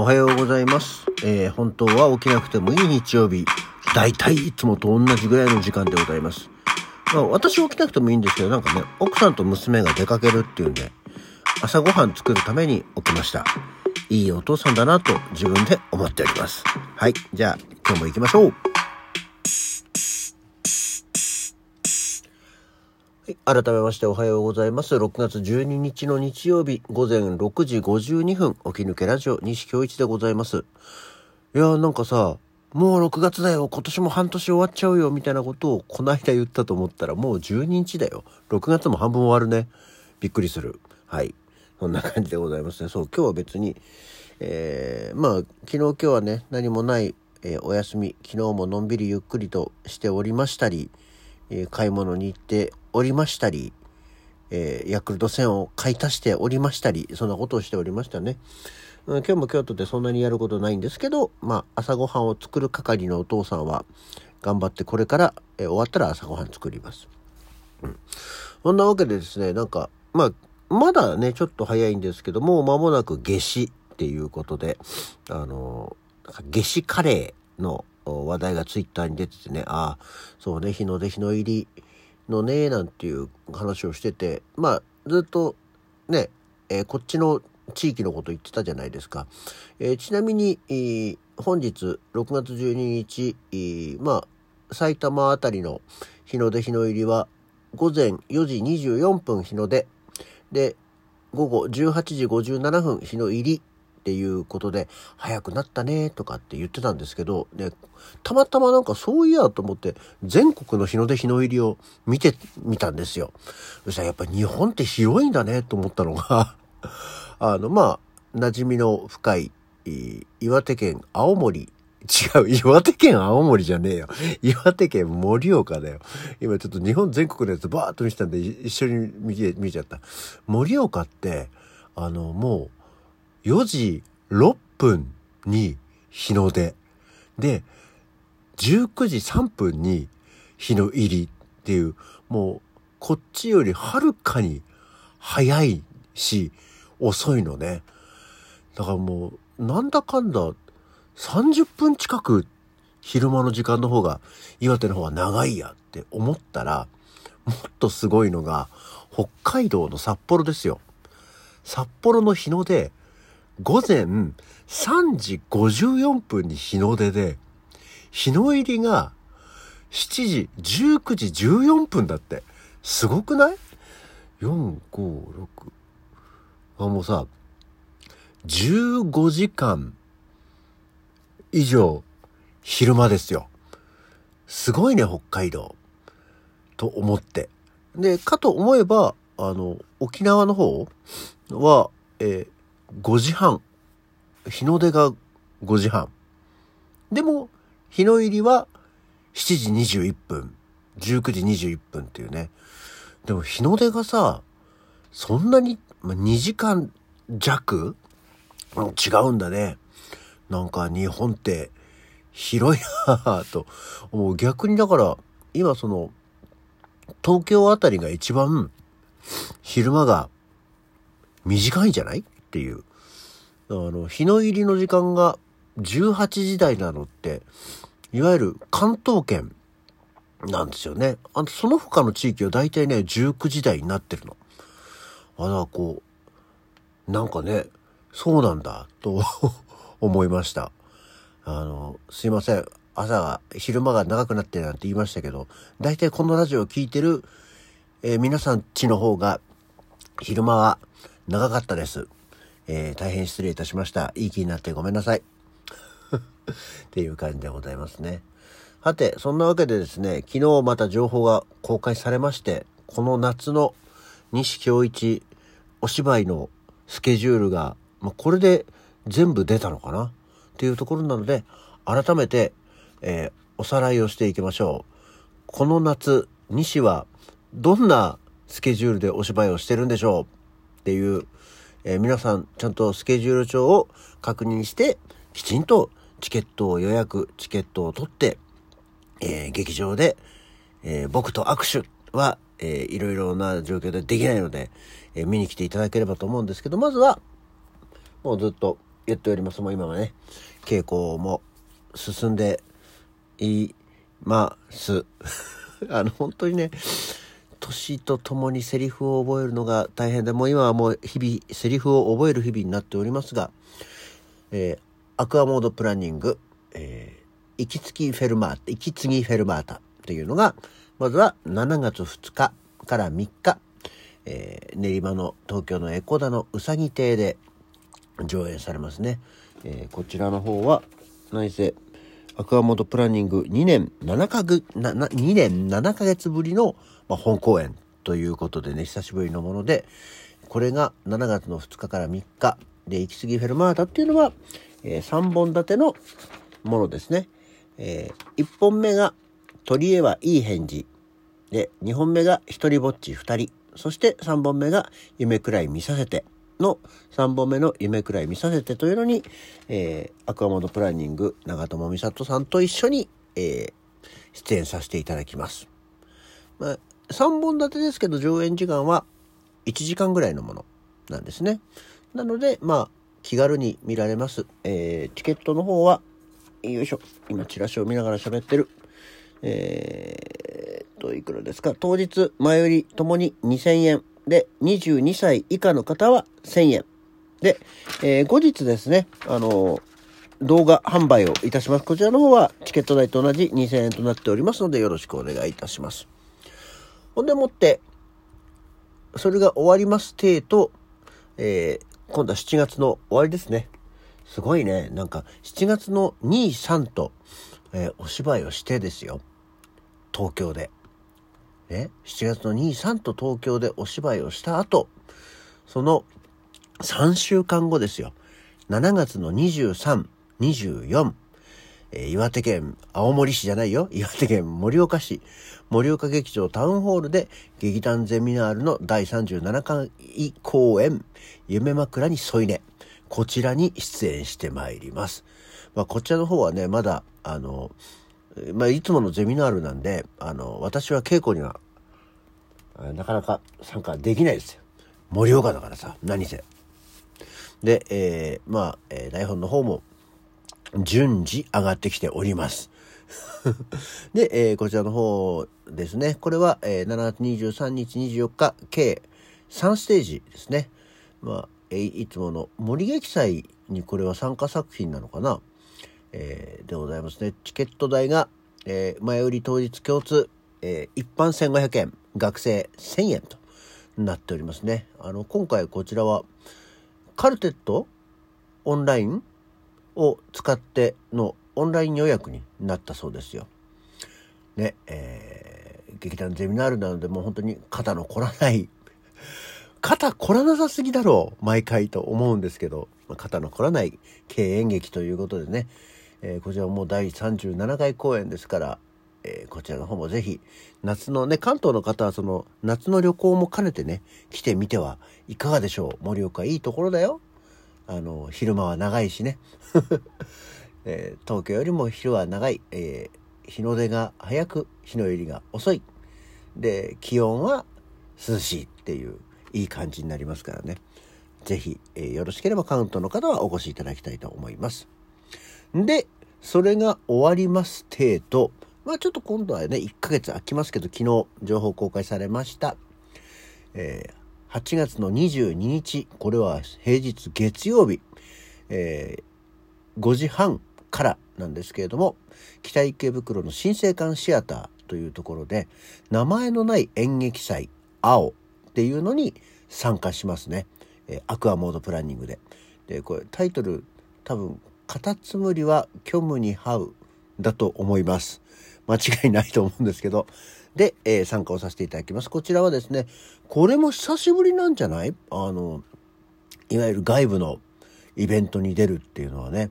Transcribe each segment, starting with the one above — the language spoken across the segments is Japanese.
おはようございます。えー本当は起きなくてもいい日曜日。だいたいいつもと同じぐらいの時間でございます。まあ、私起きなくてもいいんですけど、なんかね、奥さんと娘が出かけるっていうんで、朝ごはん作るために起きました。いいお父さんだなと自分で思っております。はい。じゃあ、今日も行きましょう。改めましておはようございます。6月12日の日曜日、午前6時52分、起き抜けラジオ、西京一でございます。いやーなんかさ、もう6月だよ、今年も半年終わっちゃうよ、みたいなことをこの間言ったと思ったら、もう12日だよ。6月も半分終わるね。びっくりする。はい。そんな感じでございますね。そう、今日は別に、えー、まあ、昨日今日はね、何もない、えーお休み、昨日ものんびりゆっくりとしておりましたり、え買い物に行っておりましたり、えーヤクルト戦を買い足しておりましたり、そんなことをしておりましたね。うん今日も京都でそんなにやることないんですけど、まあ、朝ごはんを作る係のお父さんは、頑張ってこれから、えー終わったら朝ごはん作ります。うん。そんなわけでですね、なんか、まあ、まだね、ちょっと早いんですけども、間もなく夏至っていうことで、あの、なんか夏至カレーの話題がツイッターに出ててね、ああ、そうね、日の出日の入りのね、なんていう話をしてて、まあ、ずっとね、えーこっちの地域のこと言ってたじゃないですか。えーちなみに、本日6月12日、えまあ、埼玉あたりの日の出日の入りは午前4時24分日の出で午後18時57分日の入りっていうことで早くなったねとかって言ってたんですけど、ね、たまたまなんかそういやと思って全国の日の出日の入りを見てみたんですよ。そしたらやっぱ日本って広いんだねと思ったのが あのまあ馴染みの深い岩手県青森違う、岩手県青森じゃねえよ。岩手県盛岡だよ。今ちょっと日本全国のやつバーっと見せたんで一緒に見見ちゃった。盛岡って、あの、もう4時6分に日の出。で、19時3分に日の入りっていう、もうこっちよりはるかに早いし、遅いのね。だからもう、なんだかんだ30分近く昼間の時間の方が岩手の方が長いやって思ったら、もっとすごいのが北海道の札幌ですよ。札幌の日の出、午前3時54分に日の出で、日の入りが7時、19時14分だって。すごくない ?4、5、6。あ、もうさ、15時間以上昼間ですよ。すごいね、北海道。と思って。で、かと思えば、あの、沖縄の方は、えー5時半。日の出が5時半。でも、日の入りは7時21分。19時21分っていうね。でも日の出がさ、そんなに、まあ、2時間弱？違うんだね。なんか日本って広いなぁと思う。逆にだから、今その、東京あたりが一番昼間が短いんじゃない？っていう。あの、日の入りの時間が18時台なのって、いわゆる関東圏なんですよね。あの、その他の地域は大体ね、19時台になってるの。あ、らこう、なんかね、そうなんだ、と 思いました。あの、すいません。朝が、昼間が長くなってるなんて言いましたけど、大体このラジオを聞いてる、えー皆さんちの方が、昼間は長かったです。えー大変失礼いたしました。いい気になってごめんなさい。っていう感じでございますね。はて、そんなわけでですね、昨日また情報が公開されまして、この夏の西京一お芝居のスケジュールが、まあ、これで全部出たのかな？っていうところなので、改めて、えーおさらいをしていきましょう。この夏、西はどんなスケジュールでお芝居をしてるんでしょう？っていう、えー皆さんちゃんとスケジュール帳を確認して、きちんとチケットを予約、チケットを取って、えー劇場で、えー僕と握手は、えーいろいろな状況でできないので、えー見に来ていただければと思うんですけど、まずは、もうずっと言っております。もう今はね、稽古も進んでいます。あの、本当にね、年とともにセリフを覚えるのが大変で、もう今はもう日々、セリフを覚える日々になっておりますが、えー、アクアモードプランニング、えー、息継ぎフェルマータ、息継ぎフェルマータっていうのが、まずは7月2日から3日、えー、練馬の東京のエコダのうさぎ亭で上演されますね。えー、こちらの方は、内政、アクアモードプランニング2年7か月、2年7ヶ月ぶりの、ま、本公演ということでね、久しぶりのもので、これが7月の2日から3日で、行き過ぎフェルマータっていうのは、えー、3本立てのものですね。えー、1本目が、鳥へはいい返事。で、2本目が、一人ぼっち2人。そして3本目が、夢くらい見させて。の3本目の夢くらい見させてというのに、えー、アクアモードプランニング長友美里さんと一緒に、えー、出演させていただきます。まあ、3本立てですけど上演時間は1時間ぐらいのものなんですね。なので、まあ、気軽に見られます。えー、チケットの方は、よいしょ。今、チラシを見ながら喋ってる。えー、と、いくらですか。当日、前売りともに2000円。で、22歳以下の方は1000円。で、えー、後日ですね、あのー、動画販売をいたします。こちらの方はチケット代と同じ2000円となっておりますのでよろしくお願いいたします。ほんでもって、それが終わりますてと、えー、今度は7月の終わりですね。すごいね。なんか、7月の2、3と、えー、お芝居をしてですよ。東京で。ね、7月の2、3と東京でお芝居をした後、その3週間後ですよ。7月の23、24、えー、岩手県青森市じゃないよ。岩手県盛岡市、盛岡劇場タウンホールで劇団ゼミナールの第37回公演、夢枕に添い寝。こちらに出演してまいります。まあ、こちらの方はね、まだ、あの、まあ、いつものゼミナールなんで、あの、私は稽古には、なかなか参加できないですよ。盛岡だからさ、何せ。で、えー、まあ、えー、台本の方も順次上がってきております。で、えー、こちらの方ですね。これは、えー、7月23日24日、計3ステージですね。まあ、えー、いつもの森劇祭にこれは参加作品なのかな。えー、でございますね。チケット代が、えー、前売り当日共通、えー、一般1500円、学生1000円となっておりますね。あの、今回こちらは、カルテットオンラインを使ってのオンライン予約になったそうですよ。ね、えー、劇団ゼミナールなのでもう本当に肩の凝らない肩凝らなさすぎだろう毎回と思うんですけど、肩の凝らない経演劇ということでね、えー、こちらもう第37回公演ですから、えー、こちらの方もぜひ夏のね関東の方はその夏の旅行も兼ねてね来てみてはいかがでしょう？盛岡いいところだよ。あの昼間は長いしね、えー、東京よりも昼は長い、えー、日の出が早く日の入りが遅い。で気温は涼しいっていういい感じになりますからね。是非、えー、よろしければ関東の方はお越しいただきたいと思います。でそれが終わります程度まあちょっと今度はね1ヶ月空きますけど昨日情報公開されましたえー、8月の22日、これは平日月曜日、えー、5時半からなんですけれども、北池袋の新生館シアターというところで、名前のない演劇祭、青っていうのに参加しますね。えー、アクアモードプランニングで。で、これタイトル、多分、カタツムリは虚無に這うだと思います。間違いないと思うんですけど、で、えー、参加をさせていただきます。こちらはですね、これも久しぶりなんじゃない？あの、いわゆる外部のイベントに出るっていうのはね、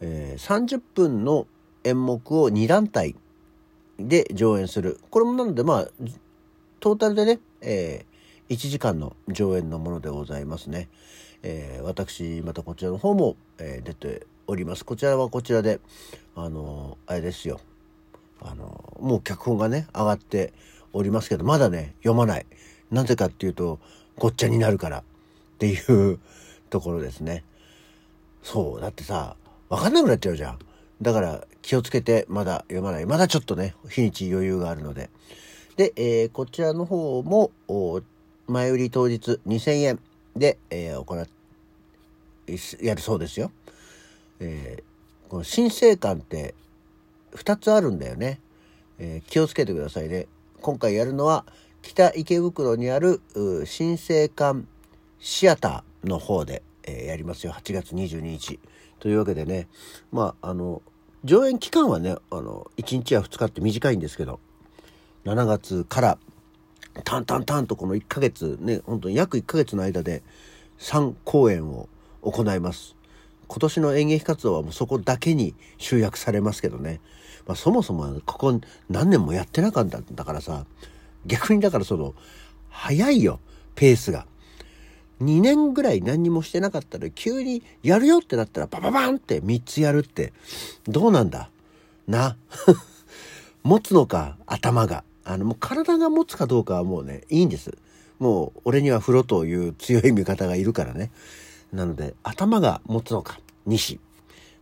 えー、30分の演目を2団体で上演する。これもなので、まあ、トータルでね、えー、1時間の上演のものでございますね。えー、私、またこちらの方も、えー、出ております。こちらはこちらで、あのあれですよ。あの、もう脚本がね、上がっておりますけど、まだね、読まない。なぜかっていうと、ごっちゃになるからっていう ところですね。そう。だってさ、わかんなくなっちゃうじゃん。だから気をつけてまだ読まない。まだちょっとね、日にち余裕があるので。で、えー、こちらの方も、前売り当日2000円で、えー、行っ、やるそうですよ。えー、この新生館って2つあるんだよね。えー、気をつけてくださいね。今回やるのは北池袋にある新生館シアターの方で、えー、やりますよ。8月22日。というわけでね、まあ、あの、上演期間はね、あの、1日や2日って短いんですけど、7月からタンタンタンとこの1ヶ月ね、本当に約1ヶ月の間で3公演を行います。今年の演劇活動はもうそこだけに集約されますけどね。まあ、そもそもここ何年もやってなかったんだからさ、逆にだからその、早いよ、ペースが。2年ぐらい何にもしてなかったら急にやるよってなったらバババンって3つやるってどうなんだ？な？持つのか頭が。あのもう体が持つかどうかはもうね、いいんです。もう俺には風呂という強い味方がいるからね。なので頭が持つのか、西。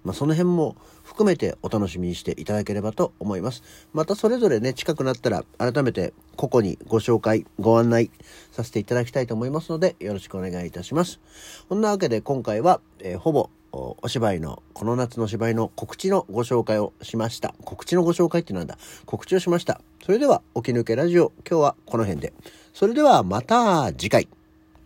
まあその辺も含めてお楽しみにしていただければと思います。またそれぞれね、近くなったら改めて個々にご紹介、ご案内させていただきたいと思いますので、よろしくお願いいたします。こんなわけで今回は、えー、ほぼお芝居の、この夏の芝居の告知のご紹介をしました。告知のご紹介ってなんだ？告知をしました。それでは、起き抜けラジオ、今日はこの辺で。それではまた次回。